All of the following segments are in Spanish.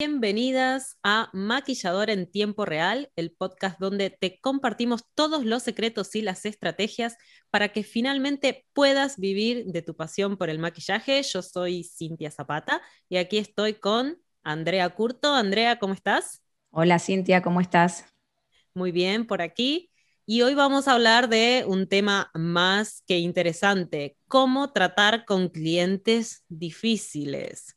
Bienvenidas a Maquillador en Tiempo Real, el podcast donde te compartimos todos los secretos y las estrategias para que finalmente puedas vivir de tu pasión por el maquillaje. Yo soy Cintia Zapata y aquí estoy con Andrea Curto. Andrea, ¿cómo estás? Hola Cintia, ¿cómo estás? Muy bien, por aquí. Y hoy vamos a hablar de un tema más que interesante, cómo tratar con clientes difíciles.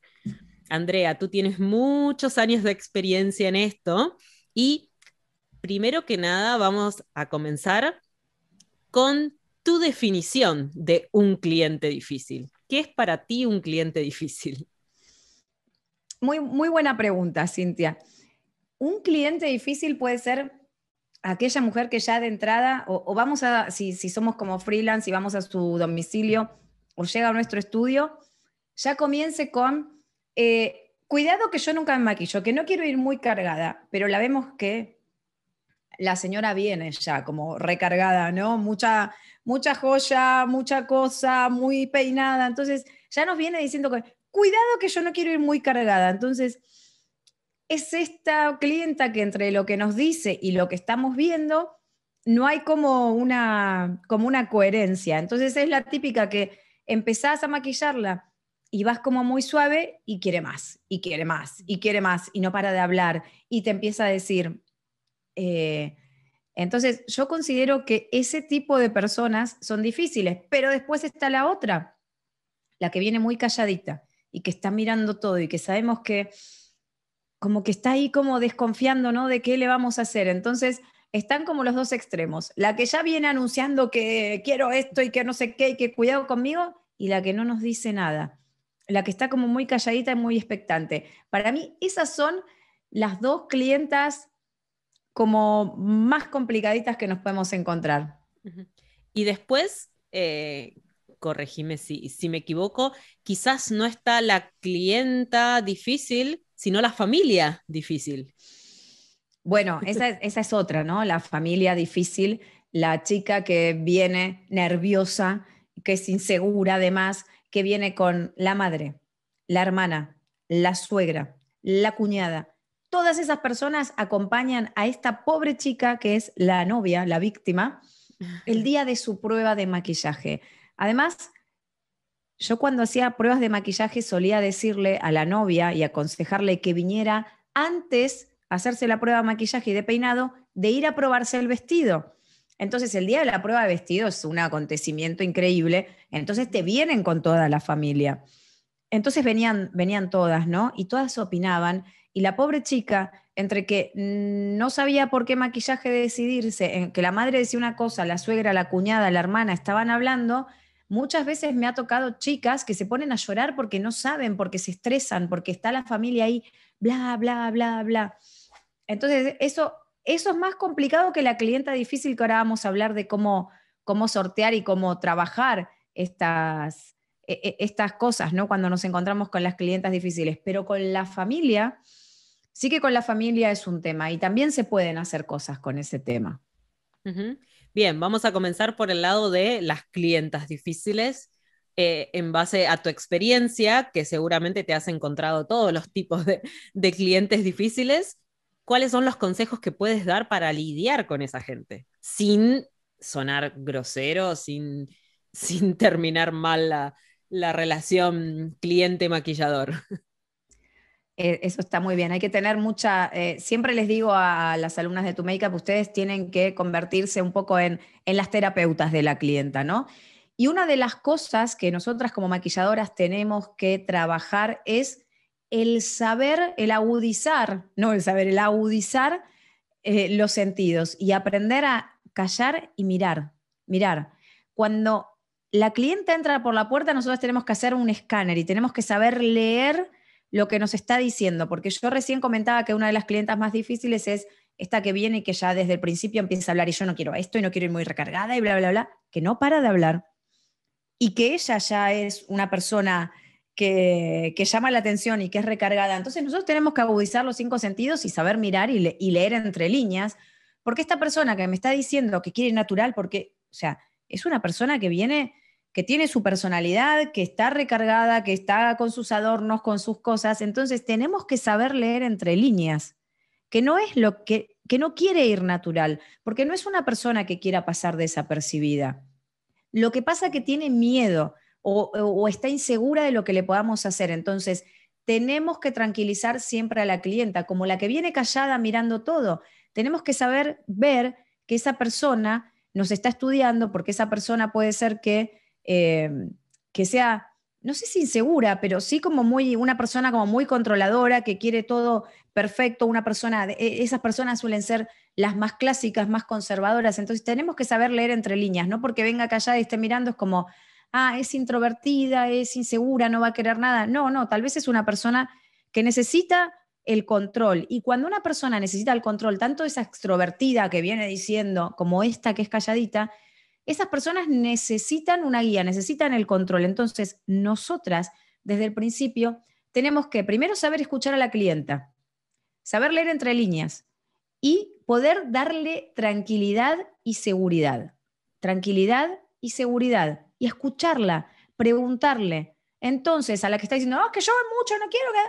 Andrea, tú tienes muchos años de experiencia en esto y primero que nada vamos a comenzar con tu definición de un cliente difícil. ¿Qué es para ti un cliente difícil? Muy, muy buena pregunta, Cintia. Un cliente difícil puede ser aquella mujer que ya de entrada, o, vamos a, si, si, somos como freelance y vamos a su domicilio o llega a nuestro estudio, ya comience con eh, cuidado que yo nunca me maquillo, que no quiero ir muy cargada, pero la vemos que la señora viene ya como recargada, ¿no? Mucha, mucha joya, mucha cosa, muy peinada. Entonces ya nos viene diciendo que cuidado que yo no quiero ir muy cargada. Entonces es esta clienta que entre lo que nos dice y lo que estamos viendo, no hay como una, como una coherencia. Entonces es la típica que empezás a maquillarla y vas como muy suave y quiere más, y quiere más, y quiere más, y no para de hablar, y te empieza a decir. Eh, entonces, yo considero que ese tipo de personas son difíciles, pero después está la otra, la que viene muy calladita y que está mirando todo y que sabemos que como que está ahí como desconfiando, ¿no? De qué le vamos a hacer. Entonces, están como los dos extremos. La que ya viene anunciando que quiero esto y que no sé qué y que cuidado conmigo, y la que no nos dice nada la que está como muy calladita y muy expectante. Para mí, esas son las dos clientas como más complicaditas que nos podemos encontrar. Y después, eh, corregime si, si me equivoco, quizás no está la clienta difícil, sino la familia difícil. Bueno, esa, esa es otra, ¿no? La familia difícil, la chica que viene nerviosa, que es insegura además, que viene con la madre, la hermana, la suegra, la cuñada. Todas esas personas acompañan a esta pobre chica que es la novia, la víctima, el día de su prueba de maquillaje. Además, yo cuando hacía pruebas de maquillaje solía decirle a la novia y aconsejarle que viniera antes a hacerse la prueba de maquillaje y de peinado de ir a probarse el vestido. Entonces, el día de la prueba de vestido es un acontecimiento increíble. Entonces, te vienen con toda la familia. Entonces, venían, venían todas, ¿no? Y todas opinaban. Y la pobre chica, entre que no sabía por qué maquillaje decidirse, que la madre decía una cosa, la suegra, la cuñada, la hermana estaban hablando, muchas veces me ha tocado chicas que se ponen a llorar porque no saben, porque se estresan, porque está la familia ahí, bla, bla, bla, bla. Entonces, eso eso es más complicado que la clienta difícil que ahora vamos a hablar de cómo, cómo sortear y cómo trabajar estas, e, e, estas cosas, ¿no? Cuando nos encontramos con las clientas difíciles. Pero con la familia, sí que con la familia es un tema y también se pueden hacer cosas con ese tema. Bien, vamos a comenzar por el lado de las clientas difíciles. Eh, en base a tu experiencia, que seguramente te has encontrado todos los tipos de, de clientes difíciles, cuáles son los consejos que puedes dar para lidiar con esa gente, sin sonar grosero, sin, sin terminar mal la, relación cliente-maquillador. Eh, eso está muy bien. Hay que tener mucha. Eh, siempre les digo a las alumnas de tu Makeup, ustedes tienen que convertirse un poco en, en, las terapeutas de la clienta, ¿no? Y una de las cosas que nosotras como maquilladoras tenemos que trabajar es el saber, el agudizar, no el saber, el agudizar eh, los sentidos y aprender a callar y mirar, mirar. Cuando la clienta entra por la puerta, nosotros tenemos que hacer un escáner y tenemos que saber leer lo que nos está diciendo, porque yo recién comentaba que una de las clientas más difíciles es esta que viene y que ya desde el principio empieza a hablar y yo no quiero esto y no quiero ir muy recargada y bla, bla, bla, que no para de hablar y que ella ya es una persona que, llama la atención y que es recargada. Entonces nosotros tenemos que agudizar los cinco sentidos y saber mirar y, leer entre líneas, porque esta persona que me está diciendo que quiere natural, porque, o sea, es una persona que viene que tiene su personalidad, que está recargada, que está con sus adornos, con sus cosas. Entonces tenemos que saber leer entre líneas, que no es lo que, que no quiere ir natural, porque no es una persona que quiera pasar desapercibida. Lo que pasa es que tiene miedo o, está insegura de lo que le podamos hacer. Entonces, tenemos que tranquilizar siempre a la clienta, como la que viene callada mirando todo. Tenemos que saber ver que esa persona nos está estudiando, porque esa persona puede ser que Em, que sea, no sé si insegura, pero sí como muy, una persona como muy controladora, que quiere todo perfecto, una persona, e, esas personas suelen ser las más clásicas, más conservadoras, entonces tenemos que saber leer entre líneas, no porque venga callada y esté mirando es como, ah, es introvertida, es insegura, no va a querer nada, no, no, tal vez es una persona que necesita el control. Y cuando una persona necesita el control, tanto esa extrovertida que viene diciendo como esta que es calladita, esas personas necesitan una guía, necesitan el control. Entonces, nosotras, desde el principio, tenemos que primero saber escuchar a la clienta, saber leer entre líneas y poder darle tranquilidad y seguridad. Tranquilidad y seguridad. Y escucharla, preguntarle. Entonces, a la que está diciendo, oh, que yo mucho, no quiero que...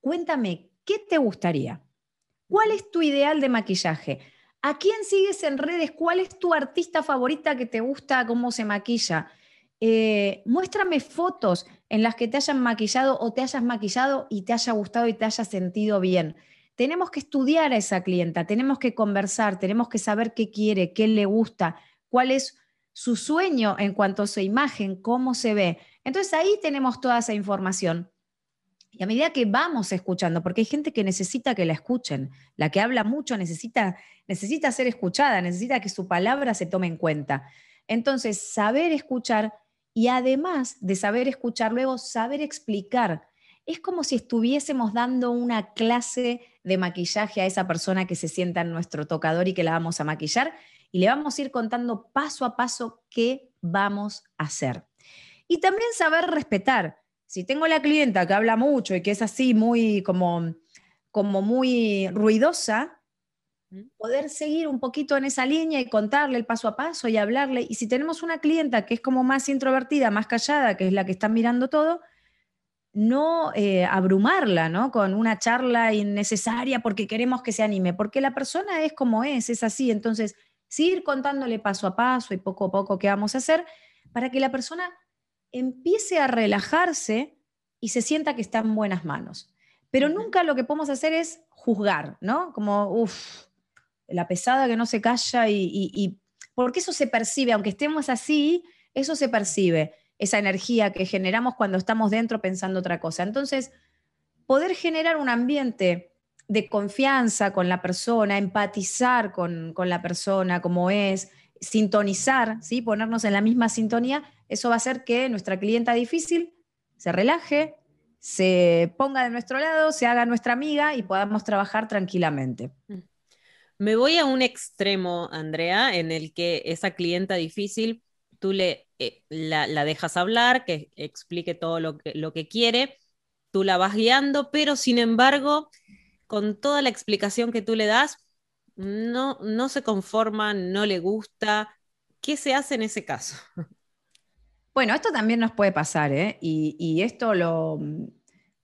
Cuéntame, ¿qué te gustaría? ¿Cuál es tu ideal de maquillaje? ¿A quién sigues en redes? ¿Cuál es tu artista favorita que te gusta cómo se maquilla? Eh, muéstrame fotos en las que te hayan maquillado o te hayas maquillado y te haya gustado y te haya sentido bien. Tenemos que estudiar a esa clienta, tenemos que conversar, tenemos que saber qué quiere, qué le gusta, cuál es su sueño en cuanto a su imagen, cómo se ve. Entonces ahí tenemos toda esa información. Y a medida que vamos escuchando, porque hay gente que necesita que la escuchen, la que habla mucho necesita, necesita ser escuchada, necesita que su palabra se tome en cuenta. Entonces, saber escuchar y además de saber escuchar, luego saber explicar. Es como si estuviésemos dando una clase de maquillaje a esa persona que se sienta en nuestro tocador y que la vamos a maquillar y le vamos a ir contando paso a paso qué vamos a hacer. Y también saber respetar si tengo la clienta que habla mucho y que es así muy como, como muy ruidosa, poder seguir un poquito en esa línea y contarle el paso a paso y hablarle. Y si tenemos una clienta que es como más introvertida, más callada, que es la que está mirando todo, no eh, abrumarla ¿no? con una charla innecesaria porque queremos que se anime, porque la persona es como es, es así. Entonces, seguir contándole paso a paso y poco a poco qué vamos a hacer para que la persona empiece a relajarse y se sienta que está en buenas manos. Pero nunca lo que podemos hacer es juzgar, ¿no? Como, uff, la pesada que no se calla y, porque eso se percibe, aunque estemos así, eso se percibe, esa energía que generamos cuando estamos dentro pensando otra cosa. Entonces, poder generar un ambiente de confianza con la persona, empatizar con, con la persona como es, sintonizar, ¿sí? ponernos en la misma sintonía, eso va a hacer que nuestra clienta difícil se relaje, se ponga de nuestro lado, se haga nuestra amiga y podamos trabajar tranquilamente. Mm. Me voy a un extremo, Andrea, en el que esa clienta difícil, tú le, eh, la, dejas hablar, que explique todo lo que, lo que quiere, tú la vas guiando, pero sin embargo, con toda la explicación que tú le das, no, no se conforma, no le gusta. ¿Qué se hace en ese caso? Bueno, esto también nos puede pasar, ¿eh? y, esto, lo,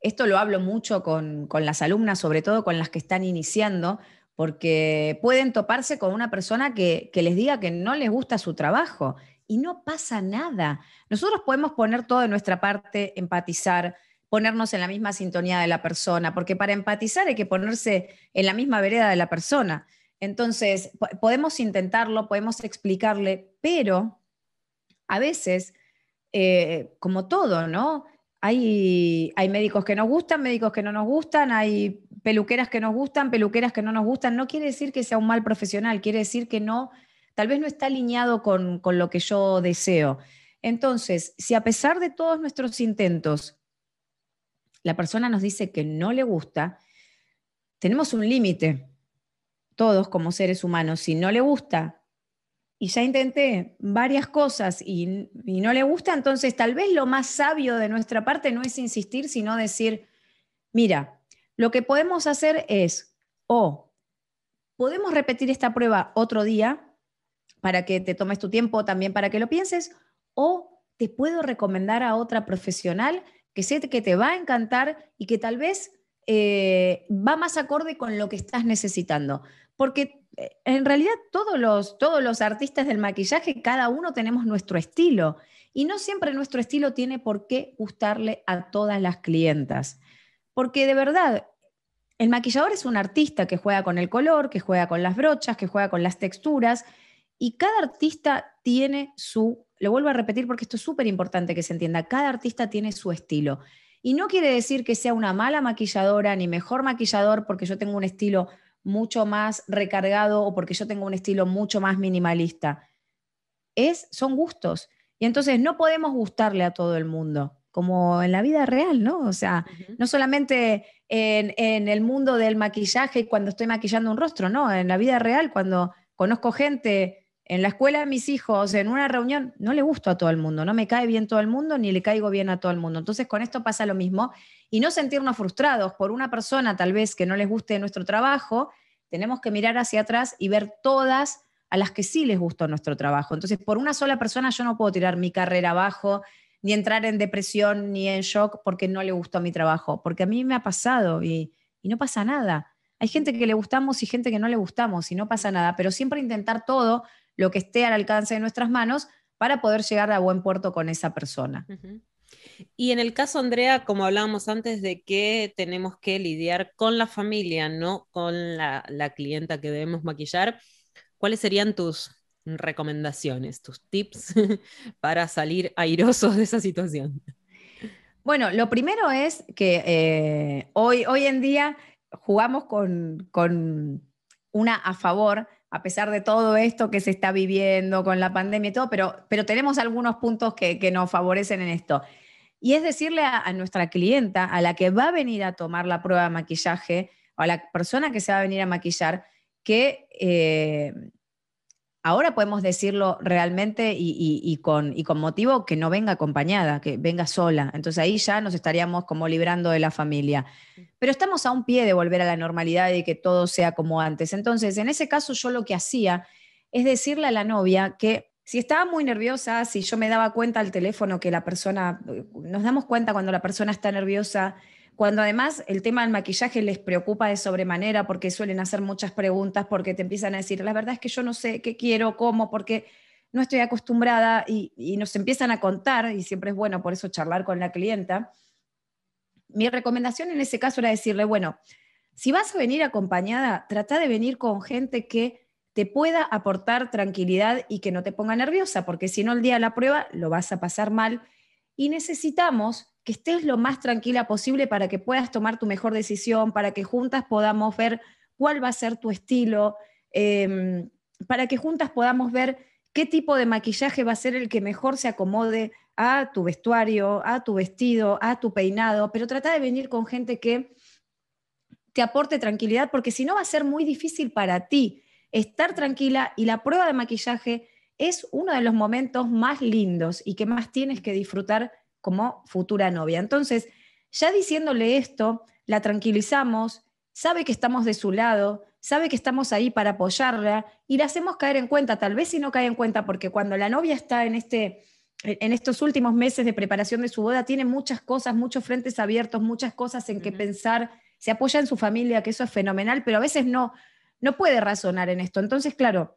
esto lo hablo mucho con, las alumnas, sobre todo con las que están iniciando, porque pueden toparse con una persona que, que les diga que no les gusta su trabajo y no pasa nada. Nosotros podemos poner todo de nuestra parte, empatizar, ponernos en la misma sintonía de la persona, porque para empatizar hay que ponerse en la misma vereda de la persona. Entonces, podemos intentarlo, podemos explicarle, pero a veces, eh, como todo, ¿no? Hay, hay médicos que nos gustan, médicos que no nos gustan, hay peluqueras que nos gustan, peluqueras que no nos gustan. No quiere decir que sea un mal profesional, quiere decir que no, tal vez no está alineado con, con lo que yo deseo. Entonces, si a pesar de todos nuestros intentos, la persona nos dice que no le gusta, tenemos un límite todos como seres humanos, si no le gusta y ya intenté varias cosas y, no le gusta, entonces tal vez lo más sabio de nuestra parte no es insistir, sino decir, mira, lo que podemos hacer es, o podemos repetir esta prueba otro día para que te tomes tu tiempo también para que lo pienses, o te puedo recomendar a otra profesional que sé que te va a encantar y que tal vez eh, va más acorde con lo que estás necesitando. Porque eh, en realidad todos los, todos los artistas del maquillaje, cada uno tenemos nuestro estilo. Y no siempre nuestro estilo tiene por qué gustarle a todas las clientas. Porque de verdad, el maquillador es un artista que juega con el color, que juega con las brochas, que juega con las texturas. Y cada artista tiene su, lo vuelvo a repetir porque esto es súper importante que se entienda, cada artista tiene su estilo. Y no quiere decir que sea una mala maquilladora ni mejor maquillador porque yo tengo un estilo mucho más recargado o porque yo tengo un estilo mucho más minimalista. Es, son gustos. Y entonces no podemos gustarle a todo el mundo, como en la vida real, ¿no? O sea, no solamente en, en, el mundo del maquillaje cuando estoy maquillando un rostro, no, en la vida real, cuando conozco gente en la escuela de mis hijos, en una reunión, no le gusto a todo el mundo, no me cae bien todo el mundo ni le caigo bien a todo el mundo. Entonces con esto pasa lo mismo y no sentirnos frustrados por una persona tal vez que no les guste nuestro trabajo, tenemos que mirar hacia atrás y ver todas a las que sí les gustó nuestro trabajo. Entonces por una sola persona yo no puedo tirar mi carrera abajo, ni entrar en depresión, ni en shock porque no le gustó mi trabajo, porque a mí me ha pasado y, y no pasa nada. Hay gente que le gustamos y gente que no le gustamos y no pasa nada, pero siempre intentar todo lo que esté al alcance de nuestras manos para poder llegar a buen puerto con esa persona. Y en el caso, Andrea, como hablábamos antes de que tenemos que lidiar con la familia, no con la, clienta que debemos maquillar, ¿cuáles serían tus recomendaciones, tus tips para salir airosos de esa situación? Bueno, lo primero es que eh, hoy, hoy en día jugamos con, con una a favor a pesar de todo esto que se está viviendo con la pandemia y todo, pero, pero tenemos algunos puntos que, nos favorecen en esto. Y es decirle a, nuestra clienta, a la que va a venir a tomar la prueba de maquillaje, o a la persona que se va a venir a maquillar, que eh, Ahora podemos decirlo realmente y, con, con, motivo que no venga acompañada, que venga sola. Entonces ahí ya nos estaríamos como librando de la familia. Pero estamos a un pie de volver a la normalidad y que todo sea como antes. Entonces, en ese caso yo lo que hacía es decirle a la novia que si estaba muy nerviosa, si yo me daba cuenta al teléfono que la persona, nos damos cuenta cuando la persona está nerviosa cuando además el tema del maquillaje les preocupa de sobremanera porque suelen hacer muchas preguntas, porque te empiezan a decir, la verdad es que yo no sé qué quiero, cómo, porque no estoy acostumbrada y, nos empiezan a contar, y siempre es bueno por eso charlar con la clienta. Mi recomendación en ese caso era decirle, bueno, si vas a venir acompañada, trata de venir con gente que te pueda aportar tranquilidad y que no te ponga nerviosa, porque si no el día de la prueba lo vas a pasar mal y necesitamos que estés lo más tranquila posible para que puedas tomar tu mejor decisión, para que juntas podamos ver cuál va a ser tu estilo, em, para que juntas podamos ver qué tipo de maquillaje va a ser el que mejor se acomode a tu vestuario, a tu vestido, a tu peinado, pero trata de venir con gente que te aporte tranquilidad, porque si no va a ser muy difícil para ti estar tranquila y la prueba de maquillaje es uno de los momentos más lindos y que más tienes que disfrutar como futura novia. Entonces, ya diciéndole esto, la tranquilizamos, sabe que estamos de su lado, sabe que estamos ahí para apoyarla y la hacemos caer en cuenta, tal vez si no cae en cuenta, porque cuando la novia está en, este, en estos últimos meses de preparación de su boda, tiene muchas cosas, muchos frentes abiertos, muchas cosas en que pensar, se apoya en su familia, que eso es fenomenal, pero a veces no, no puede razonar en esto. Entonces, claro,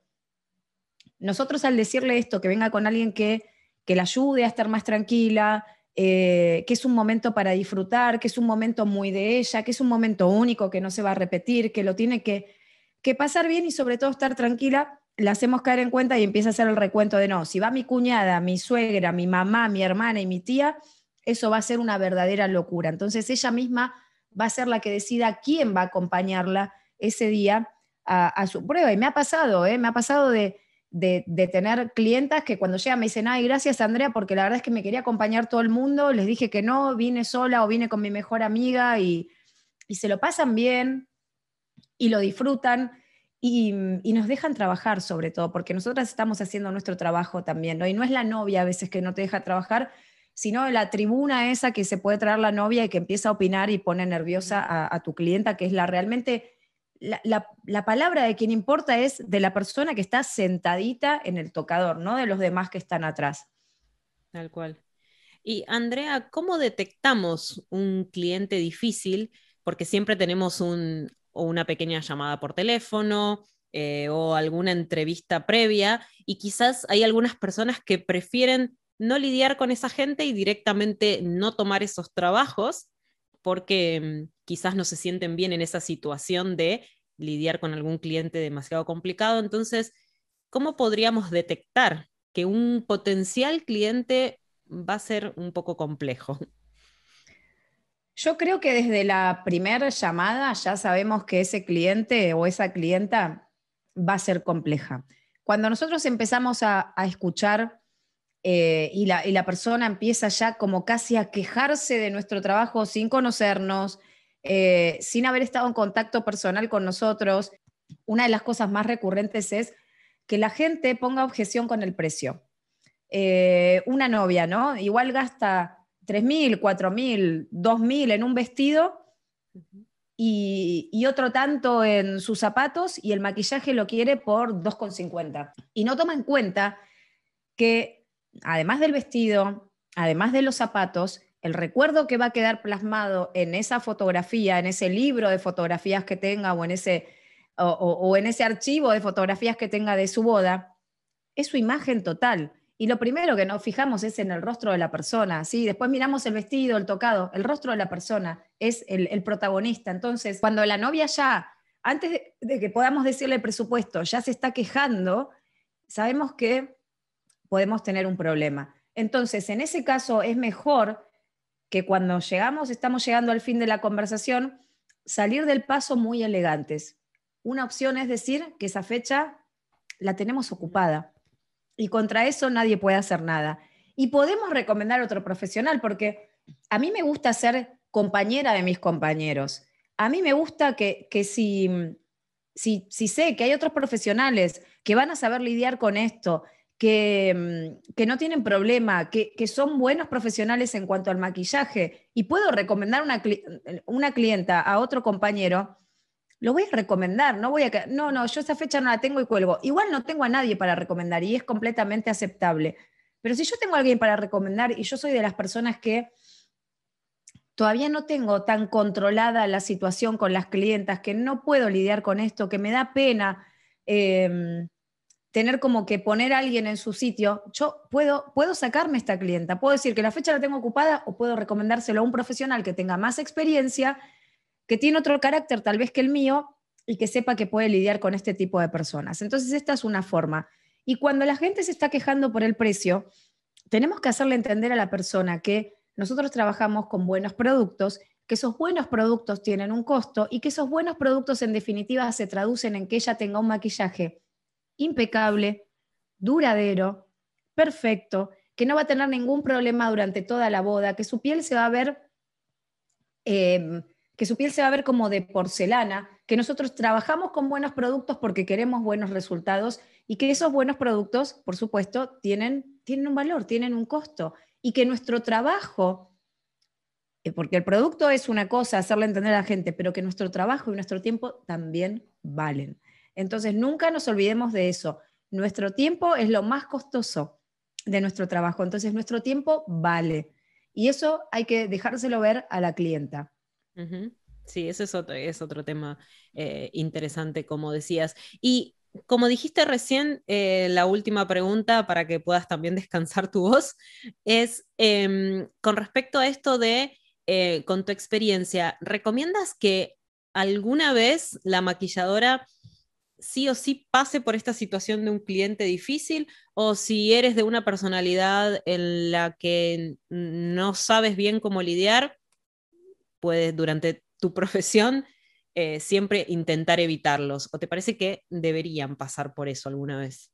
nosotros al decirle esto, que venga con alguien que que la ayude a estar más tranquila, eh, que es un momento para disfrutar, que es un momento muy de ella, que es un momento único, que no se va a repetir, que lo tiene que, que pasar bien y sobre todo estar tranquila, la hacemos caer en cuenta y empieza a hacer el recuento de no, si va mi cuñada, mi suegra, mi mamá, mi hermana y mi tía, eso va a ser una verdadera locura. Entonces ella misma va a ser la que decida quién va a acompañarla ese día a, su prueba. Y me ha pasado, ¿eh? me ha pasado de, de, tener clientas que cuando llegan me dicen, ay, gracias Andrea, porque la verdad es que me quería acompañar todo el mundo, les dije que no, vine sola o vine con mi mejor amiga y, se lo pasan bien y lo disfrutan y, nos dejan trabajar sobre todo, porque nosotras estamos haciendo nuestro trabajo también, ¿no? Y no es la novia a veces que no te deja trabajar, sino la tribuna esa que se puede traer la novia y que empieza a opinar y pone nerviosa a, a tu clienta, que es la realmente la, palabra de quien importa es de la persona que está sentadita en el tocador, no de los demás que están atrás. Tal cual. Y Andrea, ¿cómo detectamos un cliente difícil? Porque siempre tenemos una pequeña llamada por teléfono eh, o alguna entrevista previa y quizás hay algunas personas que prefieren no lidiar con esa gente y directamente no tomar esos trabajos porque mm, quizás no se sienten bien en esa situación de lidiar con algún cliente demasiado complicado. Entonces, ¿cómo podríamos detectar que un potencial cliente va a ser un poco complejo? Yo creo que desde la primera llamada ya sabemos que ese cliente o esa clienta va a ser compleja. Cuando nosotros empezamos a, escuchar eh, y, la, persona empieza ya como casi a quejarse de nuestro trabajo sin conocernos, eh, sin haber estado en contacto personal con nosotros, una de las cosas más recurrentes es que la gente ponga objeción con el precio. Eh, una novia, ¿no? Igual gasta 3.000, 4.000, 2.000 en un vestido y, otro tanto en sus zapatos y el maquillaje lo quiere por 2,50. Y no toma en cuenta que además del vestido, además de los zapatos, el recuerdo que va a quedar plasmado en esa fotografía, en ese libro de fotografías que tenga o en ese, o en ese archivo de fotografías que tenga de su boda, es su imagen total. Y lo primero que nos fijamos es en el rostro de la persona, ¿sí? Después miramos el vestido, el tocado, el rostro de la persona es el, protagonista. Entonces, cuando la novia ya, antes de, que podamos decirle el presupuesto, ya se está quejando, sabemos que podemos tener un problema. Entonces, en ese caso es mejor que cuando llegamos, estamos llegando al fin de la conversación, salir del paso muy elegantes. Una opción es decir que esa fecha la tenemos ocupada y contra eso nadie puede hacer nada. Y podemos recomendar otro profesional, porque a mí me gusta ser compañera de mis compañeros. A mí me gusta que, si, si, si, sé que hay otros profesionales que van a saber lidiar con esto, que, que no tienen problema, que, que, son buenos profesionales en cuanto al maquillaje, y puedo recomendar una, una clienta a otro compañero, lo voy a recomendar, no voy a... No, no, yo esa fecha no la tengo y cuelgo. Igual no tengo a nadie para recomendar y es completamente aceptable. Pero si yo tengo a alguien para recomendar y yo soy de las personas que todavía no tengo tan controlada la situación con las clientas, que no puedo lidiar con esto, que me da pena em, tener como que poner a alguien en su sitio, yo puedo, puedo sacarme esta clienta, puedo decir que la fecha la tengo ocupada o puedo recomendárselo a un profesional que tenga más experiencia que tiene otro carácter tal vez que el mío y que sepa que puede lidiar con este tipo de personas. Entonces, esta es una forma. Y cuando la gente se está quejando por el precio, tenemos que hacerle entender a la persona que nosotros trabajamos con buenos productos, que esos buenos productos tienen un costo y que esos buenos productos en definitiva se traducen en que ella tenga un maquillaje impecable, duradero, perfecto, que no va a tener ningún problema durante toda la boda, que su piel se va a ver eh, que su piel se va a ver como de porcelana, que nosotros trabajamos con buenos productos porque queremos buenos resultados y que esos buenos productos, por supuesto, tienen, tienen un valor, tienen un costo y que nuestro trabajo, eh, porque el producto es una cosa, hacerle entender a la gente, pero que nuestro trabajo y nuestro tiempo también valen. Entonces, nunca nos olvidemos de eso. Nuestro tiempo es lo más costoso de nuestro trabajo, entonces nuestro tiempo vale. Y eso hay que dejárselo ver a la clienta. Sí, ese es otro, es otro tema eh, interesante, como decías. Y como dijiste recién, eh, la última pregunta para que puedas también descansar tu voz es em, con respecto a esto de, eh, con tu experiencia, ¿recomiendas que alguna vez la maquilladora sí o sí pase por esta situación de un cliente difícil o si eres de una personalidad en la que no sabes bien cómo lidiar, puedes durante tu profesión eh, siempre intentar evitarlos? ¿O te parece que deberían pasar por eso alguna vez?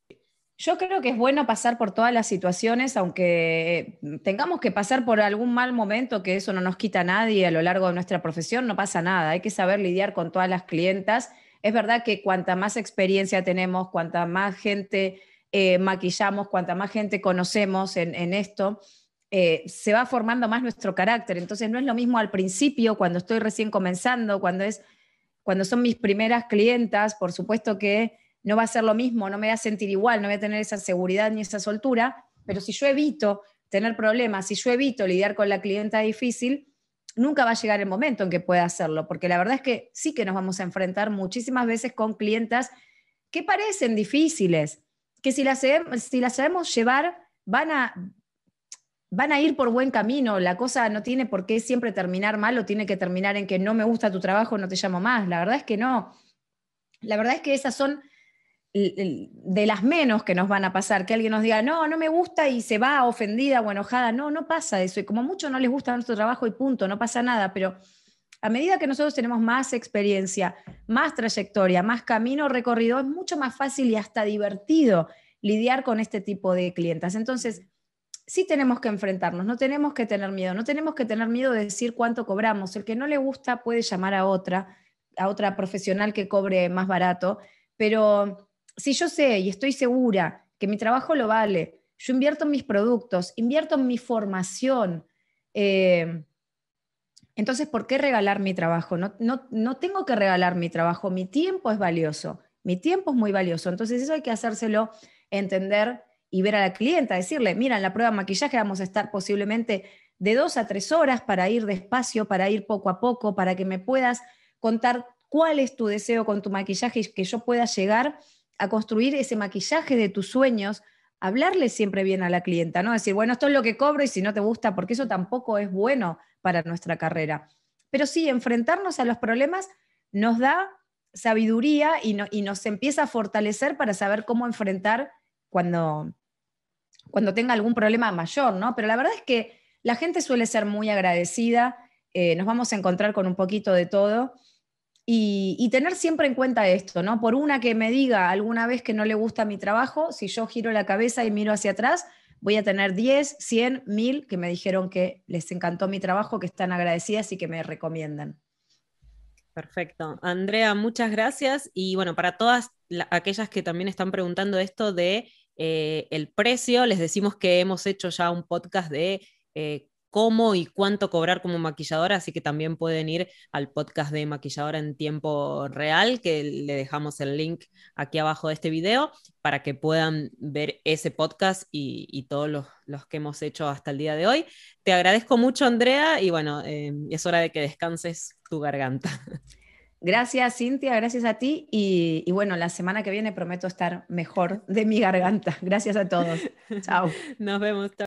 Yo creo que es bueno pasar por todas las situaciones, aunque tengamos que pasar por algún mal momento, que eso no nos quita a nadie a lo largo de nuestra profesión, no pasa nada. Hay que saber lidiar con todas las clientas. Es verdad que cuanta más experiencia tenemos, cuanta más gente eh, maquillamos, cuanta más gente conocemos en, esto, eh, se va formando más nuestro carácter. Entonces no es lo mismo al principio, cuando estoy recién comenzando, cuando, es, cuando son mis primeras clientas, por supuesto que no va a ser lo mismo, no me voy a sentir igual, no voy a tener esa seguridad ni esa soltura, pero si yo evito tener problemas, si yo evito lidiar con la clienta difícil, nunca va a llegar el momento en que pueda hacerlo, porque la verdad es que sí que nos vamos a enfrentar muchísimas veces con clientas que parecen difíciles, que si las, si las sabemos llevar, van a, van a ir por buen camino. La cosa no tiene por qué siempre terminar mal o tiene que terminar en que no me gusta tu trabajo, no te llamo más. La verdad es que no. La verdad es que esas son de las menos que nos van a pasar, que alguien nos diga, no, no me gusta y se va ofendida o enojada. No, no pasa eso. Y como mucho no les gusta nuestro trabajo y punto, no pasa nada. Pero a medida que nosotros tenemos más experiencia, más trayectoria, más camino recorrido, es mucho más fácil y hasta divertido lidiar con este tipo de clientas. Entonces, sí tenemos que enfrentarnos, no tenemos que tener miedo, no tenemos que tener miedo de decir cuánto cobramos. El que no le gusta puede llamar a otra, a otra profesional que cobre más barato, pero si yo sé y estoy segura que mi trabajo lo vale, yo invierto en mis productos, invierto en mi formación, eh, entonces, ¿por qué regalar mi trabajo? No, no, tengo que regalar mi trabajo, mi tiempo es valioso, mi tiempo es muy valioso, entonces eso hay que hacérselo entender y ver a la clienta, decirle, mira, en la prueba de maquillaje vamos a estar posiblemente de dos a tres horas para ir despacio, para ir poco a poco, para que me puedas contar cuál es tu deseo con tu maquillaje y que yo pueda llegar a construir ese maquillaje de tus sueños, hablarle siempre bien a la clienta, ¿no? Decir, bueno, esto es lo que cobro y si no te gusta, porque eso tampoco es bueno para nuestra carrera. Pero sí, enfrentarnos a los problemas nos da sabiduría y, y nos empieza a fortalecer para saber cómo enfrentar cuando, cuando tenga algún problema mayor, ¿no? Pero la verdad es que la gente suele ser muy agradecida, eh, nos vamos a encontrar con un poquito de todo y, tener siempre en cuenta esto, ¿no? Por una que me diga alguna vez que no le gusta mi trabajo, si yo giro la cabeza y miro hacia atrás, voy a tener 10, 100, 1000 que me dijeron que les encantó mi trabajo, que están agradecidas y que me recomiendan. Perfecto. Andrea, muchas gracias. Y bueno, para todas aquellas que también están preguntando esto de eh, el precio, les decimos que hemos hecho ya un podcast de eh, cómo y cuánto cobrar como maquilladora, así que también pueden ir al podcast de maquilladora en tiempo real, que le dejamos el link aquí abajo de este video para que puedan ver ese podcast y, todos los, que hemos hecho hasta el día de hoy. Te agradezco mucho, Andrea, y bueno, eh, es hora de que descanses tu garganta. Gracias, Cintia, gracias a ti. Y, y, bueno, la semana que viene prometo estar mejor de mi garganta. Gracias a todos. Chao. Nos vemos.